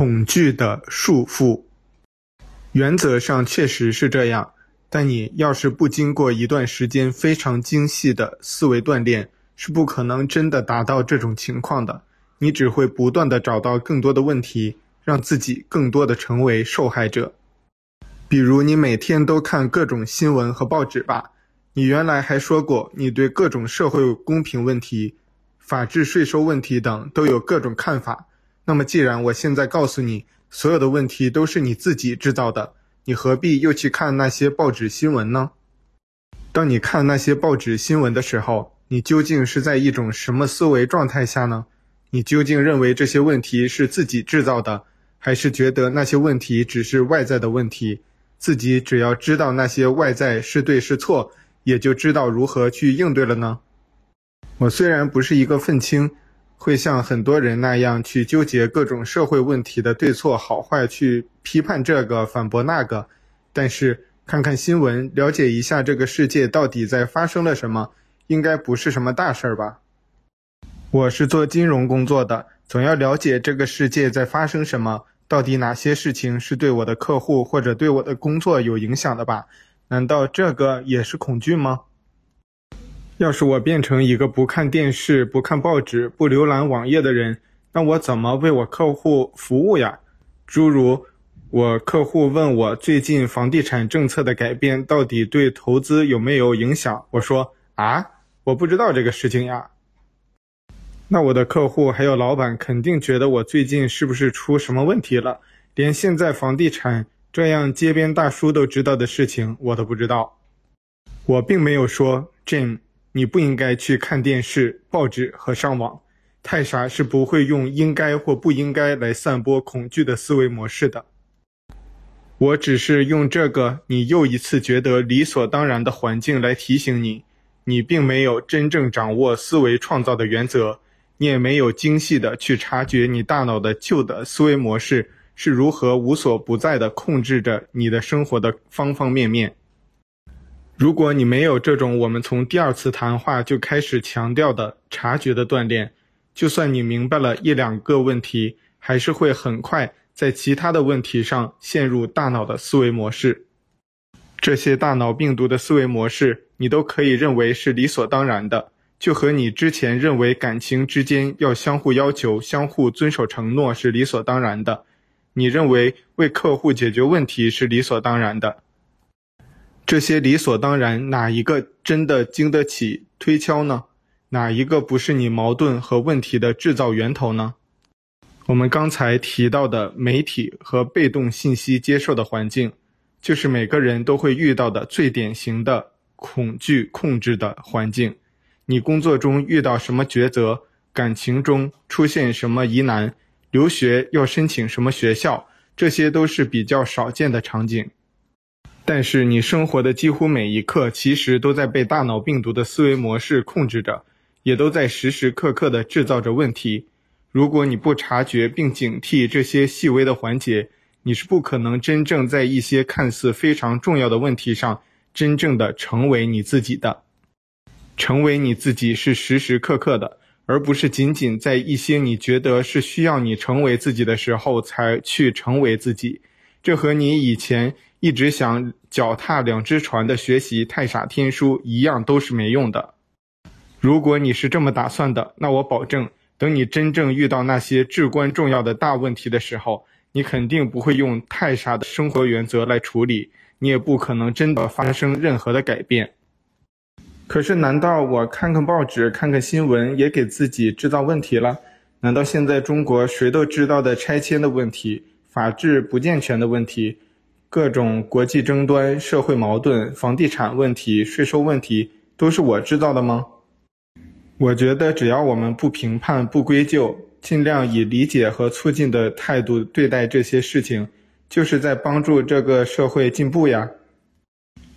恐惧的束缚。原则上确实是这样，但你要是不经过一段时间非常精细的思维锻炼，是不可能真的达到这种情况的。你只会不断地找到更多的问题，让自己更多地成为受害者。比如，你每天都看各种新闻和报纸吧。你原来还说过，你对各种社会公平问题、法治、税收问题等都有各种看法。那么，既然我现在告诉你，所有的问题都是你自己制造的，你何必又去看那些报纸新闻呢？当你看那些报纸新闻的时候，你究竟是在一种什么思维状态下呢？你究竟认为这些问题是自己制造的，还是觉得那些问题只是外在的问题？自己只要知道那些外在是对是错，也就知道如何去应对了呢？我虽然不是一个愤青。会像很多人那样去纠结各种社会问题的对错好坏，去批判这个反驳那个，但是看看新闻，了解一下这个世界到底在发生了什么，应该不是什么大事儿吧？我是做金融工作的，总要了解这个世界在发生什么，到底哪些事情是对我的客户或者对我的工作有影响的吧？难道这个也是恐惧吗？要是我变成一个不看电视、不看报纸、不浏览网页的人，那我怎么为我客户服务呀？诸如，我客户问我最近房地产政策的改变到底对投资有没有影响？我说啊，我不知道这个事情呀。那我的客户还有老板肯定觉得我最近是不是出什么问题了？连现在房地产这样街边大叔都知道的事情，我都不知道。我并没有说，Jim。你不应该去看电视、报纸和上网。太傻是不会用应该或不应该来散播恐惧的思维模式的。我只是用这个你又一次觉得理所当然的环境来提醒你，你并没有真正掌握思维创造的原则，你也没有精细的去察觉你大脑的旧的思维模式是如何无所不在的控制着你的生活的方方面面。如果你没有这种我们从第二次谈话就开始强调的察觉的锻炼，就算你明白了一两个问题，还是会很快在其他的问题上陷入大脑的思维模式。这些大脑病毒的思维模式，你都可以认为是理所当然的，就和你之前认为感情之间要相互要求、相互遵守承诺是理所当然的，你认为为客户解决问题是理所当然的。这些理所当然，哪一个真的经得起推敲呢？哪一个不是你矛盾和问题的制造源头呢？我们刚才提到的媒体和被动信息接受的环境，就是每个人都会遇到的最典型的恐惧控制的环境。你工作中遇到什么抉择，感情中出现什么疑难，留学要申请什么学校，这些都是比较少见的场景。但是你生活的几乎每一刻，其实都在被大脑病毒的思维模式控制着，也都在时时刻刻地制造着问题。如果你不察觉并警惕这些细微的环节，你是不可能真正在一些看似非常重要的问题上，真正的成为你自己的。成为你自己是时时刻刻的，而不是仅仅在一些你觉得是需要你成为自己的时候才去成为自己。这和你以前一直想脚踏两只船的学习太傻天书一样，都是没用的。如果你是这么打算的，那我保证，等你真正遇到那些至关重要的大问题的时候，你肯定不会用太傻的生活原则来处理，你也不可能真的发生任何的改变。可是，难道我看看报纸、看看新闻也给自己制造问题了？难道现在中国谁都知道的拆迁的问题、法治不健全的问题？各种国际争端、社会矛盾、房地产问题、税收问题，都是我制造的吗？我觉得，只要我们不评判、不归咎，尽量以理解和促进的态度对待这些事情，就是在帮助这个社会进步呀。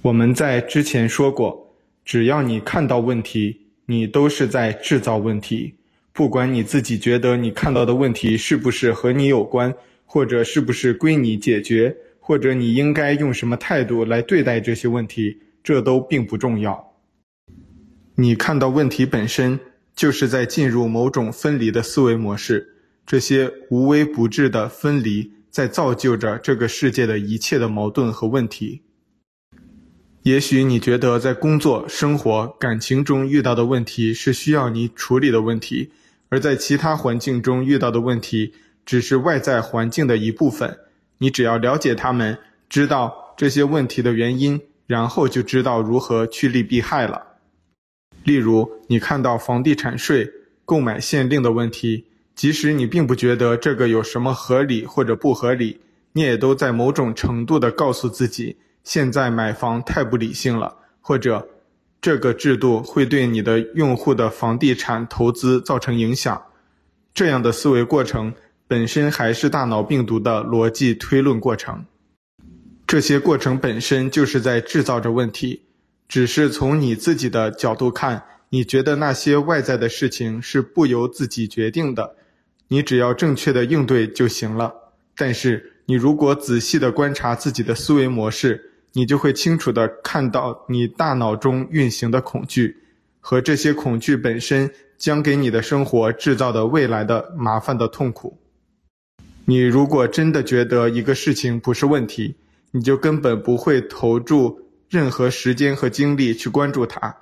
我们在之前说过，只要你看到问题，你都是在制造问题。不管你自己觉得你看到的问题是不是和你有关，或者是不是归你解决。或者你应该用什么态度来对待这些问题，这都并不重要。你看到问题本身，就是在进入某种分离的思维模式。这些无微不至的分离，在造就着这个世界的一切的矛盾和问题。也许你觉得在工作、生活、感情中遇到的问题是需要你处理的问题，而在其他环境中遇到的问题只是外在环境的一部分。你只要了解他们，知道这些问题的原因，然后就知道如何趋利避害了。例如，你看到房地产税、购买限令的问题，即使你并不觉得这个有什么合理或者不合理，你也都在某种程度地告诉自己。现在买房太不理性了，或者这个制度会对你的用户的房地产投资造成影响。这样的思维过程本身还是大脑病毒的逻辑推论过程。这些过程本身就是在制造着问题，只是从你自己的角度看，你觉得那些外在的事情是不由自己决定的，你只要正确的应对就行了。但是你如果仔细的观察自己的思维模式，你就会清楚的看到你大脑中运行的恐惧，和这些恐惧本身将给你的生活制造的未来的麻烦的痛苦。你如果真的觉得一个事情不是问题，你就根本不会投注任何时间和精力去关注它，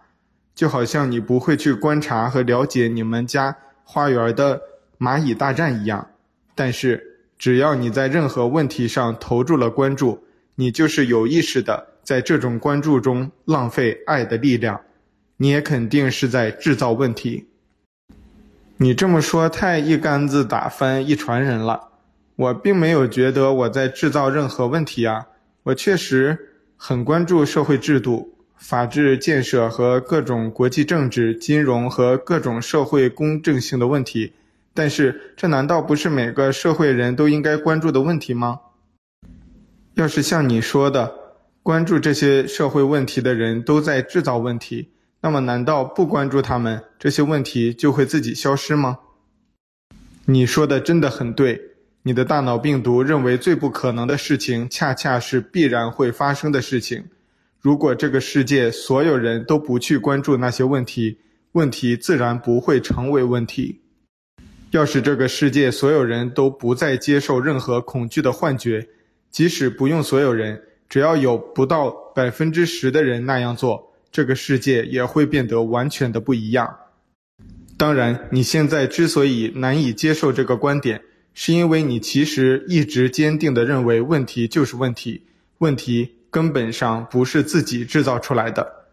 就好像你不会去观察和了解你们家花园的蚂蚁大战一样。但是，只要你在任何问题上投注了关注，你就是有意识的在这种关注中浪费爱的力量，你也肯定是在制造问题。你这么说太一竿子打翻一船人了。我并没有觉得我在制造任何问题啊，我确实很关注社会制度、法治建设和各种国际政治、金融和各种社会公正性的问题。但是，这难道不是每个社会人都应该关注的问题吗？要是像你说的，关注这些社会问题的人都在制造问题，那么难道不关注他们，这些问题就会自己消失吗？你说的真的很对，你的大脑病毒认为最不可能的事情，恰恰是必然会发生的事情。如果这个世界所有人都不去关注那些问题，问题自然不会成为问题。要是这个世界所有人都不再接受任何恐惧的幻觉，即使不用所有人，只要有不到百分之十的人那样做，这个世界也会变得完全的不一样。当然，你现在之所以难以接受这个观点，是因为你其实一直坚定地认为问题就是问题，问题根本上不是自己制造出来的。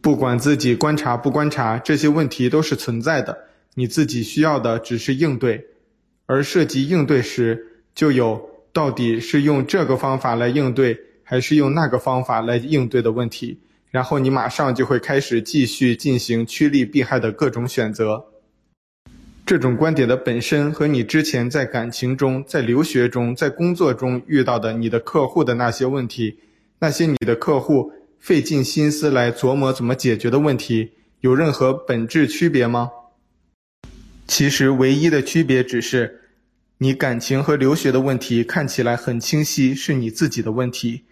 不管自己观察不观察，这些问题都是存在的。你自己需要的只是应对，而涉及应对时，就有。到底是用这个方法来应对，还是用那个方法来应对的问题，然后你马上就会开始继续进行趋利避害的各种选择。这种观点的本身和你之前在感情中、在留学中、在工作中遇到的你的客户的那些问题，那些你的客户费尽心思来琢磨怎么解决的问题，有任何本质区别吗？其实唯一的区别只是。你感情和留学的问题看起来很清晰，是你自己的问题，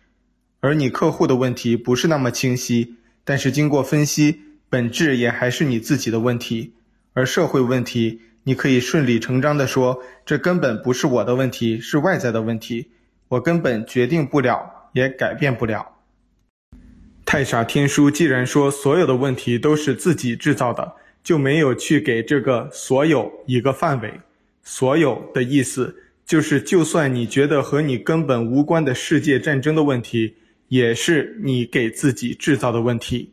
而你客户的问题不是那么清晰，但是经过分析，本质也还是你自己的问题。而社会问题，你可以顺理成章地说，这根本不是我的问题，是外在的问题，我根本决定不了，也改变不了。太傻天书既然说所有的问题都是自己制造的，就没有去给这个所有一个范围。所有的意思就是，就算你觉得和你根本无关的世界战争的问题，也是你给自己制造的问题。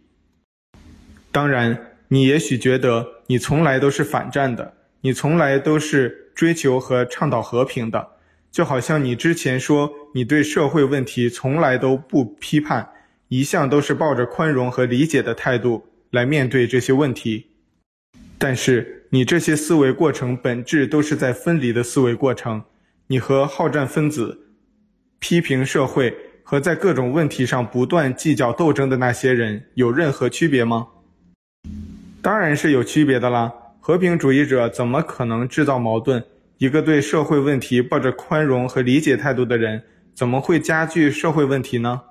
当然，你也许觉得你从来都是反战的，你从来都是追求和倡导和平的，就好像你之前说你对社会问题从来都不批判，一向都是抱着宽容和理解的态度来面对这些问题。但是，你这些思维过程本质都是在分离的思维过程。你和好战分子、批评社会和在各种问题上不断计较斗争的那些人有任何区别吗？当然是有区别的啦。和平主义者怎么可能制造矛盾？一个对社会问题抱着宽容和理解态度的人，怎么会加剧社会问题呢？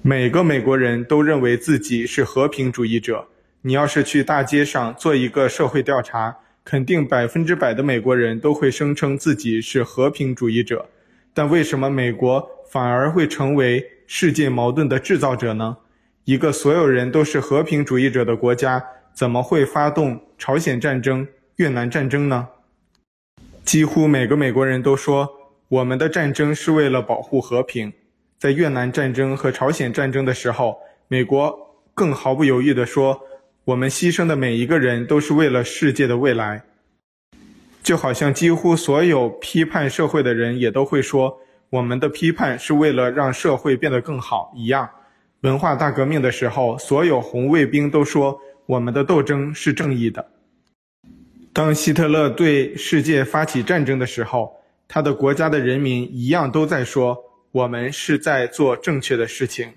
每个美国人都认为自己是和平主义者。你要是去大街上做一个社会调查，肯定百分之百的美国人都会声称自己是和平主义者。但为什么美国反而会成为世界矛盾的制造者呢？一个所有人都是和平主义者的国家，怎么会发动朝鲜战争、越南战争呢？几乎每个美国人都说，我们的战争是为了保护和平。在越南战争和朝鲜战争的时候，美国更毫不犹豫地说，我们牺牲的每一个人都是为了世界的未来。就好像几乎所有批判社会的人也都会说，我们的批判是为了让社会变得更好一样。文化大革命的时候，所有红卫兵都说我们的斗争是正义的。当希特勒对世界发起战争的时候，他的国家的人民一样都在说我们是在做正确的事情。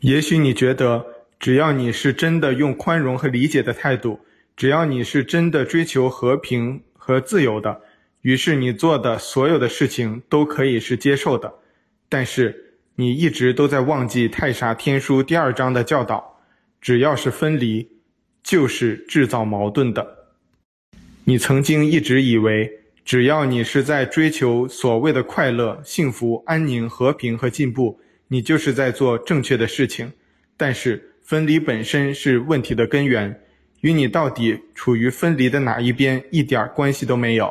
也许你觉得，只要你是真的用宽容和理解的态度，只要你是真的追求和平和自由的，于是你做的所有的事情都可以是接受的。但是，你一直都在忘记《太傻天书》第二章的教导：只要是分离，就是制造矛盾的。你曾经一直以为，只要你是在追求所谓的快乐、幸福、安宁、和平和进步，你就是在做正确的事情。但是，分离本身是问题的根源，与你到底处于分离的哪一边一点关系都没有。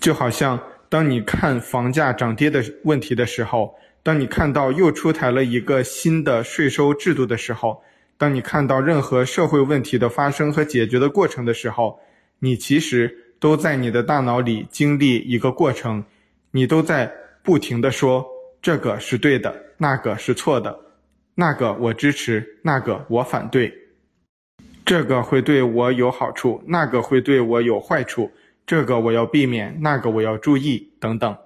就好像当你看房价涨跌的问题的时候，当你看到又出台了一个新的税收制度的时候，当你看到任何社会问题的发生和解决的过程的时候，你其实都在你的大脑里经历一个过程，你都在不停地说这个是对的，那个是错的，那个我支持，那个我反对，这个会对我有好处，那个会对我有坏处，这个我要避免，那个我要注意，等等。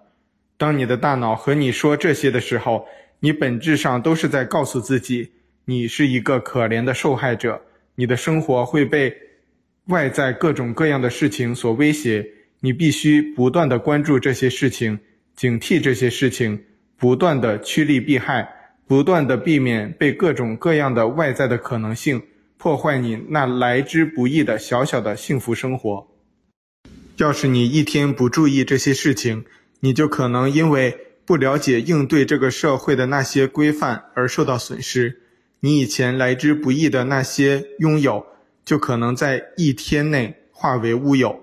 当你的大脑和你说这些的时候，你本质上都是在告诉自己，你是一个可怜的受害者，你的生活会被外在各种各样的事情所威胁，你必须不断地关注这些事情，警惕这些事情，不断地趋利避害，不断地避免被各种各样的外在的可能性破坏你那来之不易的小小的幸福生活。要是你一天不注意这些事情，你就可能因为不了解应对这个社会的那些规范而受到损失，你以前来之不易的那些拥有，就可能在一天内化为乌有。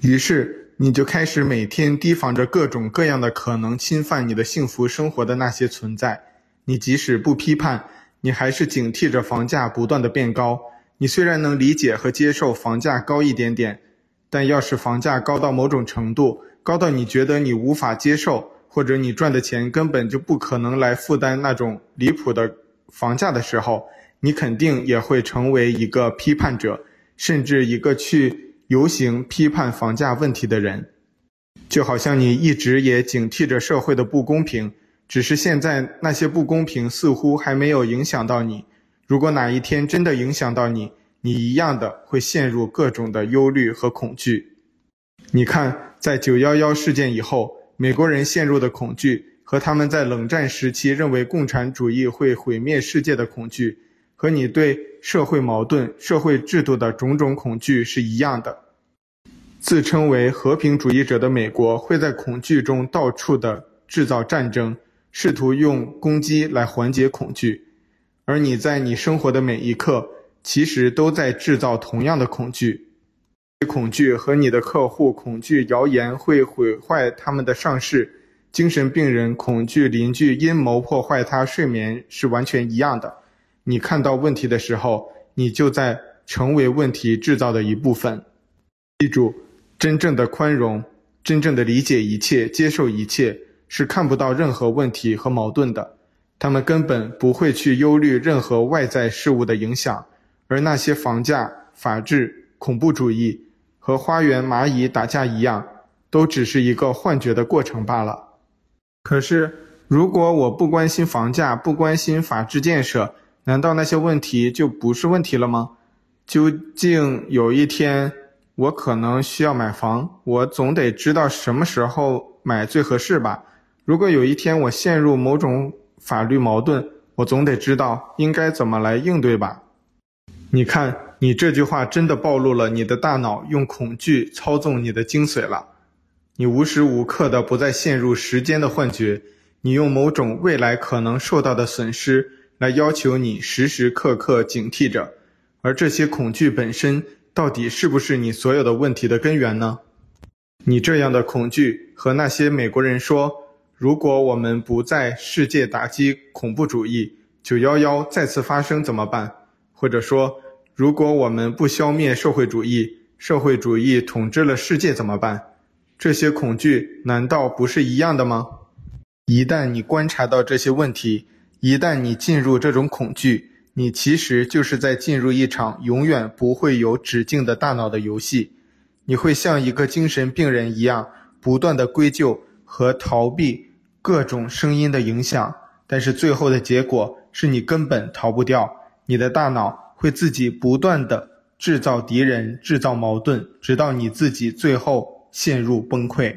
于是你就开始每天提防着各种各样的可能侵犯你的幸福生活的那些存在。你即使不批判，你还是警惕着房价不断的变高。你虽然能理解和接受房价高一点点，但要是房价高到某种程度，高到你觉得你无法接受，或者你赚的钱根本就不可能来负担那种离谱的房价的时候，你肯定也会成为一个批判者，甚至一个去游行批判房价问题的人。就好像你一直也警惕着社会的不公平，只是现在那些不公平似乎还没有影响到你。如果哪一天真的影响到你，你一样的会陷入各种的忧虑和恐惧。你看。在九幺幺事件以后，美国人陷入的恐惧和他们在冷战时期认为共产主义会毁灭世界的恐惧，和你对社会矛盾、社会制度的种种恐惧是一样的。自称为和平主义者的美国会在恐惧中到处的制造战争，试图用攻击来缓解恐惧，而你在你生活的每一刻，其实都在制造同样的恐惧。恐惧和你的客户恐惧谣言会毁坏他们的上市，精神病人恐惧邻居阴谋破坏他睡眠是完全一样的。你看到问题的时候，你就在成为问题制造的一部分。记住，真正的宽容，真正的理解一切、接受一切，是看不到任何问题和矛盾的。他们根本不会去忧虑任何外在事物的影响，而那些房价、法治、恐怖主义。和花园蚂蚁打架一样，都只是一个幻觉的过程罢了。可是，如果我不关心房价，不关心法治建设，难道那些问题就不是问题了吗？究竟有一天我可能需要买房，我总得知道什么时候买最合适吧？如果有一天我陷入某种法律矛盾，我总得知道应该怎么来应对吧？你看。你这句话真的暴露了你的大脑用恐惧操纵你的精髓了。你无时无刻的不再陷入时间的幻觉，你用某种未来可能受到的损失来要求你时时刻刻警惕着，而这些恐惧本身到底是不是你所有的问题的根源呢？你这样的恐惧和那些美国人说，如果我们不在世界打击恐怖主义，九幺幺再次发生怎么办？或者说，如果我们不消灭社会主义，社会主义统治了世界怎么办？这些恐惧难道不是一样的吗？一旦你观察到这些问题，一旦你进入这种恐惧，你其实就是在进入一场永远不会有止境的大脑的游戏。你会像一个精神病人一样，不断地归咎和逃避各种声音的影响，但是最后的结果是你根本逃不掉。你的大脑会自己不断地制造敌人、制造矛盾，直到你自己最后陷入崩溃。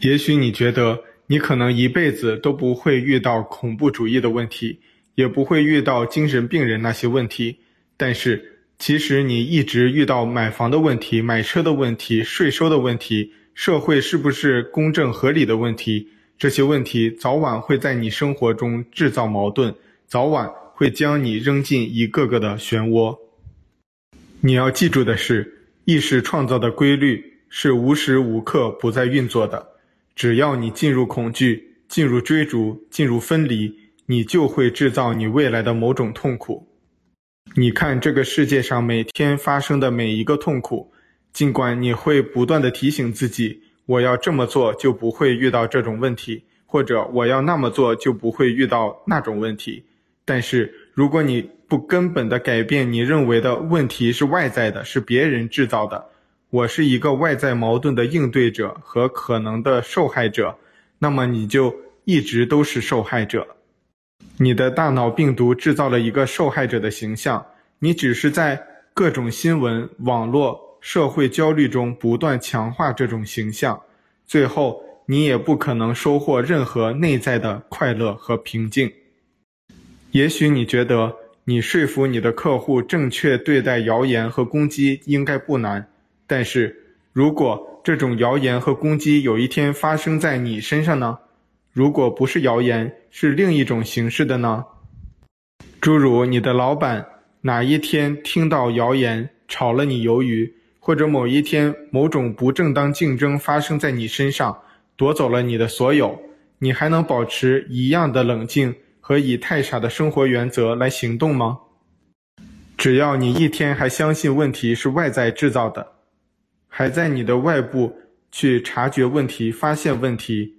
也许你觉得你可能一辈子都不会遇到恐怖主义的问题，也不会遇到精神病人那些问题，但是。其实你一直遇到买房的问题、买车的问题、税收的问题、社会是不是公正合理的问题，这些问题早晚会在你生活中制造矛盾，早晚会将你扔进一个个的漩涡。你要记住的是，意识创造的规律是无时无刻不在运作的。只要你进入恐惧、进入追逐、进入分离，你就会制造你未来的某种痛苦。你看这个世界上每天发生的每一个痛苦，尽管你会不断地提醒自己，我要这么做就不会遇到这种问题，或者我要那么做就不会遇到那种问题。但是如果你不根本地改变你认为的问题是外在的，是别人制造的，我是一个外在矛盾的应对者和可能的受害者，那么你就一直都是受害者。你的大脑病毒制造了一个受害者的形象，你只是在各种新闻、网络、社会焦虑中不断强化这种形象，最后你也不可能收获任何内在的快乐和平静。也许你觉得你说服你的客户正确对待谣言和攻击应该不难，但是如果这种谣言和攻击有一天发生在你身上呢？如果不是谣言，是另一种形式的呢？诸如你的老板哪一天听到谣言炒了你鱿鱼，或者某一天某种不正当竞争发生在你身上，夺走了你的所有，你还能保持一样的冷静和以太傻的生活原则来行动吗？只要你一天还相信问题是外在制造的，还在你的外部去察觉问题、发现问题。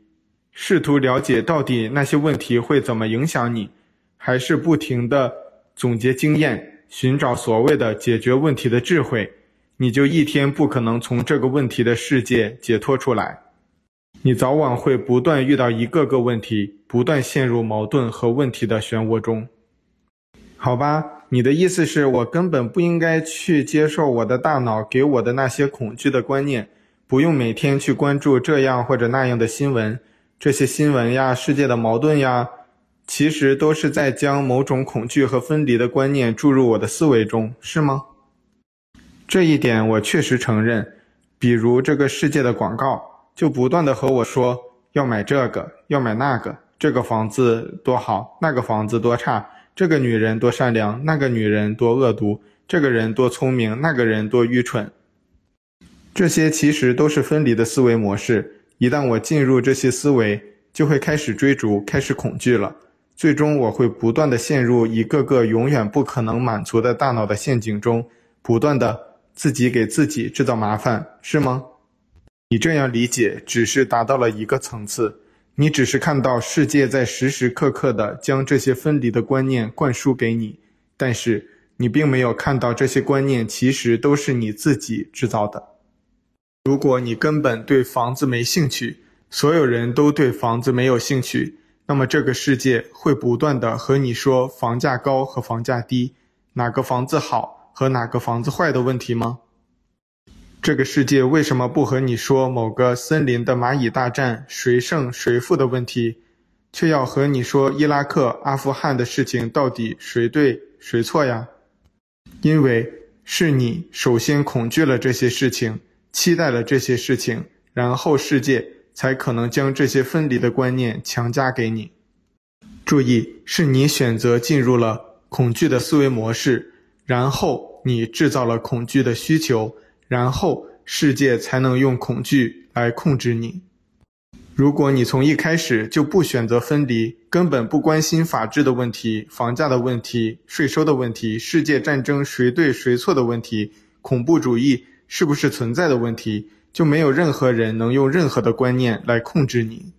试图了解到底那些问题会怎么影响你，还是不停地总结经验，寻找所谓的解决问题的智慧，你就一天不可能从这个问题的世界解脱出来。你早晚会不断遇到一个个问题，不断陷入矛盾和问题的漩涡中。好吧，你的意思是我根本不应该去接受我的大脑给我的那些恐惧的观念，不用每天去关注这样或者那样的新闻。这些新闻呀，世界的矛盾呀，其实都是在将某种恐惧和分离的观念注入我的思维中，是吗？这一点我确实承认。比如这个世界的广告，就不断的和我说要买这个，要买那个，这个房子多好，那个房子多差，这个女人多善良，那个女人多恶毒，这个人多聪明，那个人多愚蠢。这些其实都是分离的思维模式。一旦我进入这些思维，就会开始追逐，开始恐惧了。最终，我会不断的陷入一个个永远不可能满足的大脑的陷阱中，不断的自己给自己制造麻烦，是吗？你这样理解，只是达到了一个层次。你只是看到世界在时时刻刻地将这些分离的观念灌输给你，但是你并没有看到这些观念其实都是你自己制造的。如果你根本对房子没兴趣，所有人都对房子没有兴趣，那么这个世界会不断的和你说房价高和房价低，哪个房子好和哪个房子坏的问题吗？这个世界为什么不和你说某个森林的蚂蚁大战谁胜谁负的问题，却要和你说伊拉克、阿富汗的事情到底谁对谁错呀？因为。是你首先恐惧了这些事情，期待了这些事情，然后世界才可能将这些分离的观念强加给你。注意，是你选择进入了恐惧的思维模式，然后你制造了恐惧的需求，然后世界才能用恐惧来控制你。如果你从一开始就不选择分离，根本不关心法治的问题、房价的问题、税收的问题、世界战争谁对谁错的问题、恐怖主义是不是存在的问题，就没有任何人能用任何的观念来控制你。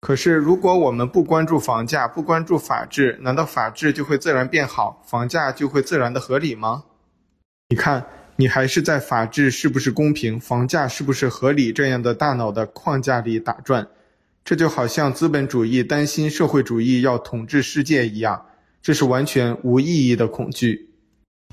可是，如果我们不关注房价，不关注法治，难道法治就会自然变好，房价就会自然的合理吗？你看。你还是在法治是不是公平、房价是不是合理这样的大脑的框架里打转，这就好像资本主义担心社会主义要统治世界一样，这是完全无意义的恐惧。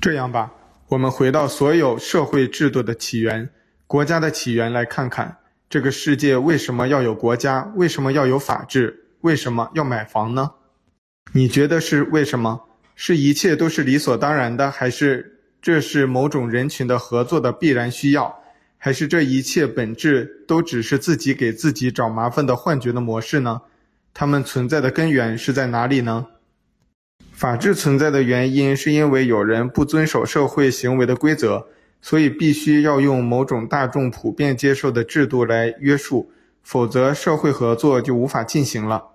这样吧，我们回到所有社会制度的起源、国家的起源来看看，这个世界为什么要有国家？为什么要有法治？为什么要买房呢？你觉得是为什么？是一切都是理所当然的，还是？这是某种人群的合作的必然需要，还是这一切本质都只是自己给自己找麻烦的幻觉的模式呢？他们存在的根源是在哪里呢？法治存在的原因是因为有人不遵守社会行为的规则，所以必须要用某种大众普遍接受的制度来约束，否则社会合作就无法进行了。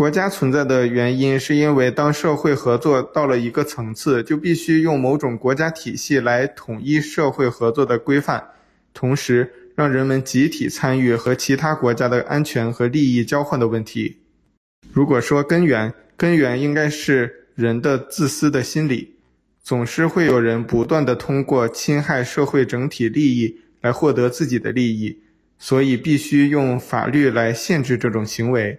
国家存在的原因，是因为当社会合作到了一个层次，就必须用某种国家体系来统一社会合作的规范，同时让人们集体参与和其他国家的安全和利益交换的问题。如果说根源，根源应该是人的自私的心理，总是会有人不断地通过侵害社会整体利益来获得自己的利益，所以必须用法律来限制这种行为。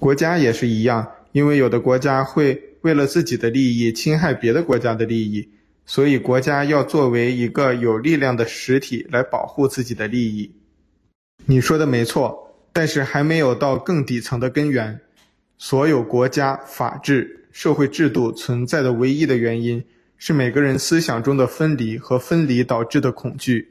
国家也是一样，因为有的国家会为了自己的利益侵害别的国家的利益，所以国家要作为一个有力量的实体来保护自己的利益。你说的没错，但是还没有到更底层的根源。所有国家、法治、社会制度存在的唯一的原因，是每个人思想中的分离和分离导致的恐惧。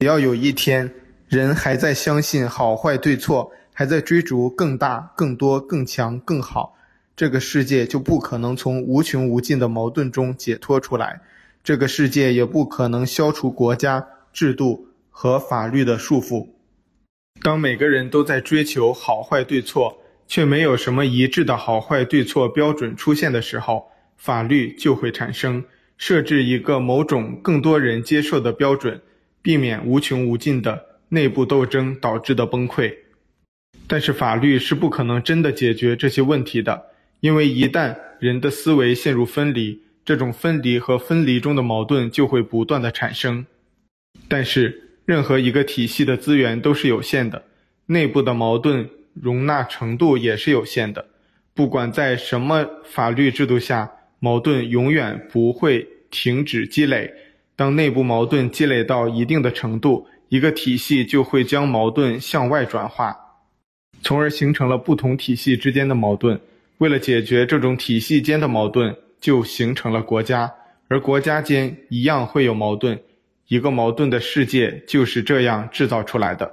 只要有一天，人还在相信好坏对错。还在追逐更大、更多、更强、更好，这个世界就不可能从无穷无尽的矛盾中解脱出来，这个世界也不可能消除国家制度和法律的束缚。当每个人都在追求好坏对错，却没有什么一致的好坏对错标准出现的时候，法律就会产生，设置一个某种更多人接受的标准，避免无穷无尽的内部斗争导致的崩溃。但是法律是不可能真的解决这些问题的，因为一旦人的思维陷入分离，这种分离和分离中的矛盾就会不断的产生。但是任何一个体系的资源都是有限的，内部的矛盾容纳程度也是有限的。不管在什么法律制度下，矛盾永远不会停止积累。当内部矛盾积累到一定的程度，一个体系就会将矛盾向外转化。从而形成了不同体系之间的矛盾。为了解决这种体系间的矛盾，就形成了国家，而国家间一样会有矛盾。一个矛盾的世界就是这样制造出来的。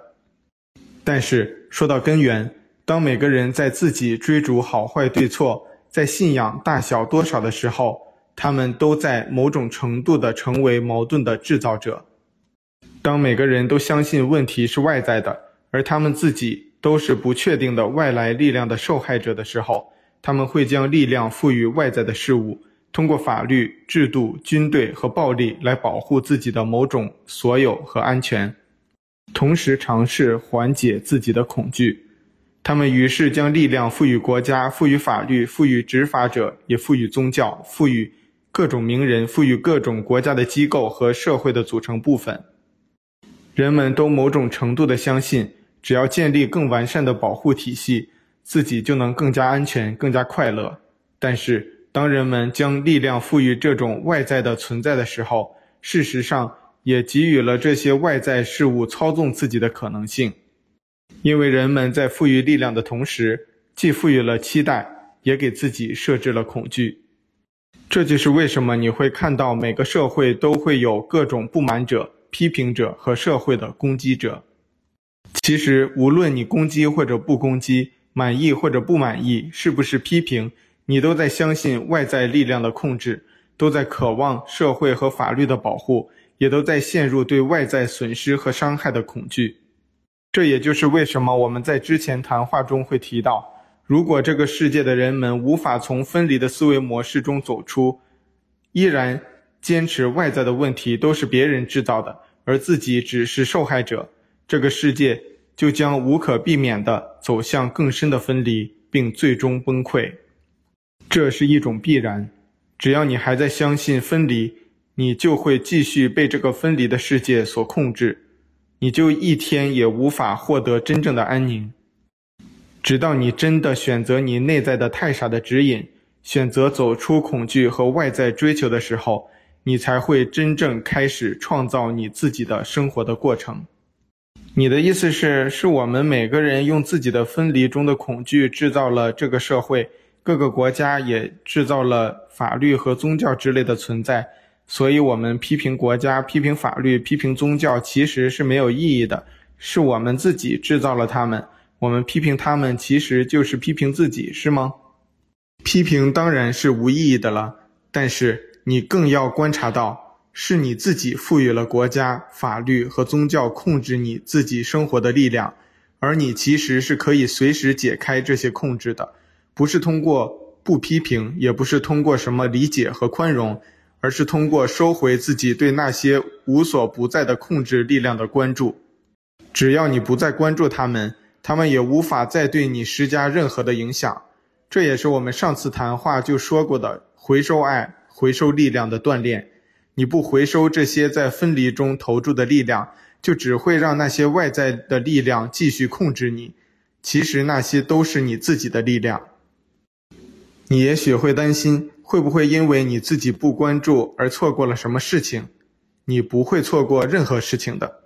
但是说到根源，当每个人在自己追逐好坏对错，在信仰大小多少的时候，他们都在某种程度的成为矛盾的制造者。当每个人都相信问题是外在的，而他们自己，都是不确定的外来力量的受害者的时候，他们会将力量赋予外在的事物，通过法律、制度、军队和暴力来保护自己的某种所有和安全，同时尝试缓解自己的恐惧。他们于是将力量赋予国家、赋予法律、赋予执法者，也赋予宗教、赋予各种名人、赋予各种国家的机构和社会的组成部分。人们都某种程度的相信。只要建立更完善的保护体系，自己就能更加安全、更加快乐。但是，当人们将力量赋予这种外在的存在的时候，事实上也给予了这些外在事物操纵自己的可能性。因为人们在赋予力量的同时，既赋予了期待，也给自己设置了恐惧。这就是为什么你会看到每个社会都会有各种不满者、批评者和社会的攻击者。其实，无论你攻击或者不攻击，满意或者不满意，是不是批评，你都在相信外在力量的控制，都在渴望社会和法律的保护，也都在陷入对外在损失和伤害的恐惧。这也就是为什么我们在之前谈话中会提到。如果这个世界的人们无法从分离的思维模式中走出，依然坚持外在的问题都是别人制造的，而自己只是受害者，这个世界就将无可避免地走向更深的分离，并最终崩溃。这是一种必然。只要你还在相信分离，你就会继续被这个分离的世界所控制，你就一天也无法获得真正的安宁。直到你真的选择你内在的太傻的指引，选择走出恐惧和外在追求的时候，你才会真正开始创造你自己的生活的过程。你的意思是，是我们每个人用自己的分离中的恐惧制造了这个社会，各个国家也制造了法律和宗教之类的存在，所以我们批评国家、批评法律、批评宗教其实是没有意义的，是我们自己制造了他们。我们批评他们，其实就是批评自己，是吗？批评当然是无意义的了，但是你更要观察到，是你自己赋予了国家、法律和宗教控制你自己生活的力量，而你其实是可以随时解开这些控制的，不是通过不批评，也不是通过什么理解和宽容，而是通过收回自己对那些无所不在的控制力量的关注。只要你不再关注他们。他们也无法再对你施加任何的影响，这也是我们上次谈话就说过的回收爱、回收力量的锻炼。你不回收这些在分离中投注的力量，就只会让那些外在的力量继续控制你。其实那些都是你自己的力量。你也许会担心，会不会因为你自己不关注而错过了什么事情？你不会错过任何事情的。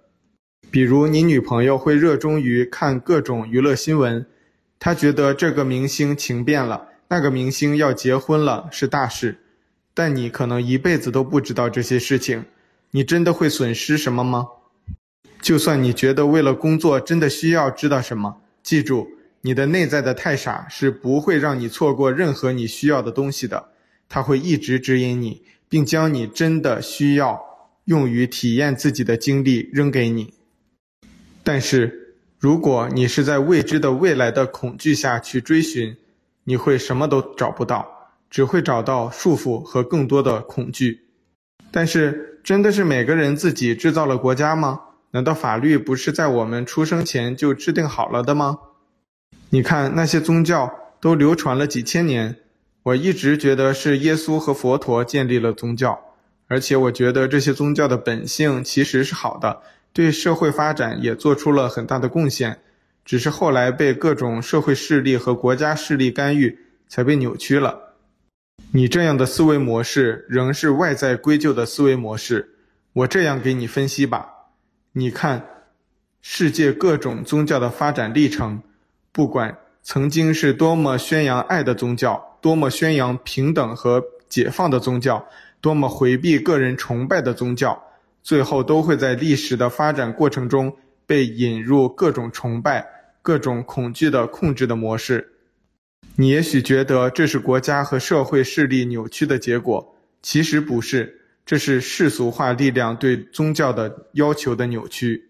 比如，你女朋友会热衷于看各种娱乐新闻，她觉得这个明星情变了，那个明星要结婚了，是大事。但你可能一辈子都不知道这些事情，你真的会损失什么吗？就算你觉得为了工作真的需要知道什么，记住，你的内在的太傻是不会让你错过任何你需要的东西的，它会一直指引你，并将你真的需要用于体验自己的经历扔给你。但是，如果你是在未知的未来的恐惧下去追寻，你会什么都找不到，只会找到束缚和更多的恐惧。但是，真的是每个人自己制造了国家吗？难道法律不是在我们出生前就制定好了的吗？你看那些宗教都流传了几千年，我一直觉得是耶稣和佛陀建立了宗教，而且我觉得这些宗教的本性其实是好的。对社会发展也做出了很大的贡献，只是后来被各种社会势力和国家势力干预，才被扭曲了。你这样的思维模式仍是外在归咎的思维模式。我这样给你分析吧，你看，世界各种宗教的发展历程，不管曾经是多么宣扬爱的宗教，多么宣扬平等和解放的宗教，多么回避个人崇拜的宗教。最后都会在历史的发展过程中被引入各种崇拜、各种恐惧的控制的模式。你也许觉得这是国家和社会势力扭曲的结果，其实不是，这是世俗化力量对宗教的要求的扭曲。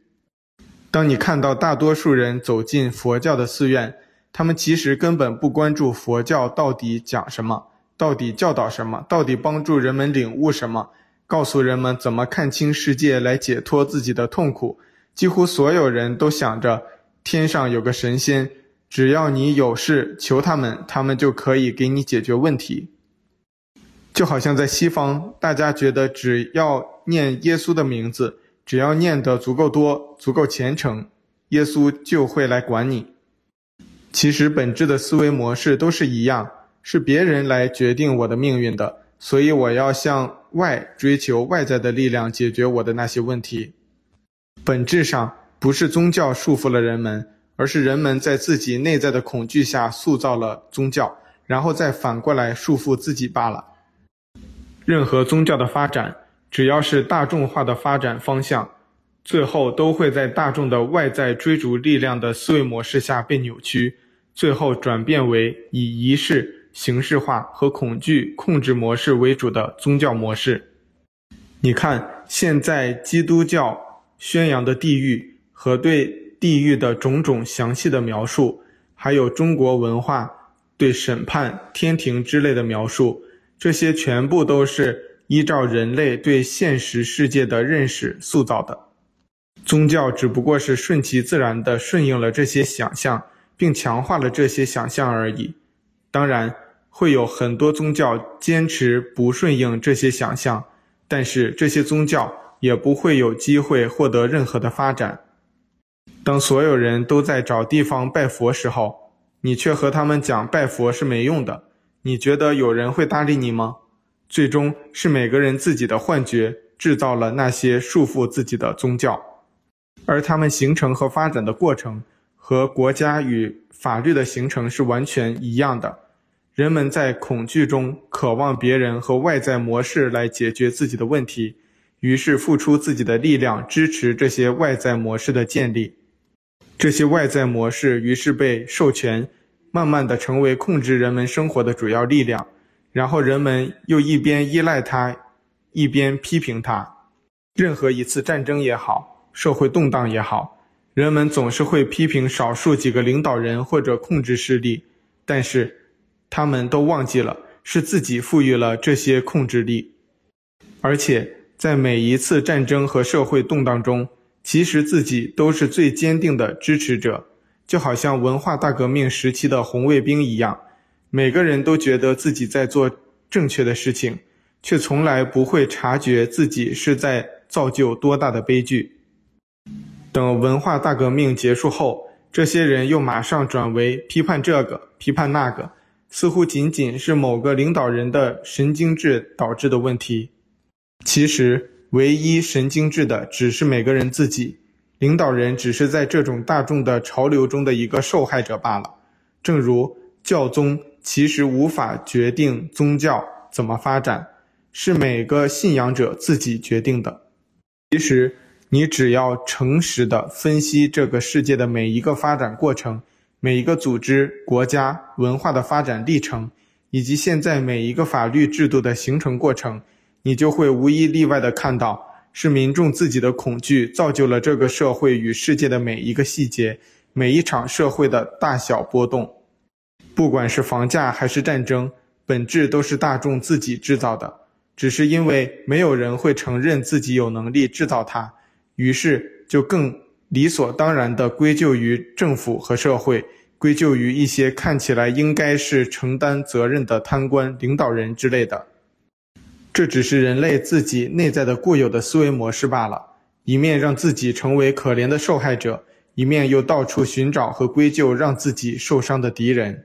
当你看到大多数人走进佛教的寺院，他们其实根本不关注佛教到底讲什么，到底教导什么，到底帮助人们领悟什么。告诉人们怎么看清世界来解脱自己的痛苦，几乎所有人都想着天上有个神仙，只要你有事求他们，他们就可以给你解决问题。就好像在西方，大家觉得只要念耶稣的名字，只要念得足够多、足够虔诚，耶稣就会来管你。其实本质的思维模式都是一样，是别人来决定我的命运的。所以我要向外追求外在的力量解决我的那些问题。本质上不是宗教束缚了人们，而是人们在自己内在的恐惧下塑造了宗教，然后再反过来束缚自己罢了。任何宗教的发展，只要是大众化的发展方向，最后都会在大众的外在追逐力量的思维模式下被扭曲，最后转变为以仪式、形式化和恐惧控制模式为主的宗教模式。你看，现在基督教宣扬的地狱和对地狱的种种详细的描述，还有中国文化对审判、天庭之类的描述，这些全部都是依照人类对现实世界的认识塑造的，宗教只不过是顺其自然地顺应了这些想象，并强化了这些想象而已。当然，会有很多宗教坚持不顺应这些想象，但是这些宗教也不会有机会获得任何的发展。当所有人都在找地方拜佛时候，你却和他们讲拜佛是没用的，你觉得有人会搭理你吗？最终是每个人自己的幻觉制造了那些束缚自己的宗教，而他们形成和发展的过程和国家与法律的形成是完全一样的。人们在恐惧中渴望别人和外在模式来解决自己的问题，于是付出自己的力量支持这些外在模式的建立。这些外在模式于是被授权，慢慢地成为控制人们生活的主要力量。然后人们又一边依赖它，一边批评它。任何一次战争也好，社会动荡也好，人们总是会批评少数几个领导人或者控制势力，但是他们都忘记了是自己赋予了这些控制力。而且在每一次战争和社会动荡中，其实自己都是最坚定的支持者，就好像文化大革命时期的红卫兵一样。每个人都觉得自己在做正确的事情，却从来不会察觉自己是在造就多大的悲剧。等文化大革命结束后，这些人又马上转为批判这个、批判那个，似乎仅仅是某个领导人的神经质导致的问题。其实，唯一神经质的只是每个人自己，领导人只是在这种大众的潮流中的一个受害者罢了。正如教宗。其实无法决定宗教怎么发展，是每个信仰者自己决定的。其实，你只要诚实地分析这个世界的每一个发展过程，每一个组织、国家、文化的发展历程，以及现在每一个法律制度的形成过程，你就会无一例外地看到，是民众自己的恐惧造就了这个社会与世界的每一个细节，每一场社会的大小波动。不管是房价还是战争，本质都是大众自己制造的，只是因为没有人会承认自己有能力制造它，于是就更理所当然地归咎于政府和社会，归咎于一些看起来应该是承担责任的贪官、领导人之类的。这只是人类自己内在的固有的思维模式罢了，一面让自己成为可怜的受害者，一面又到处寻找和归咎让自己受伤的敌人。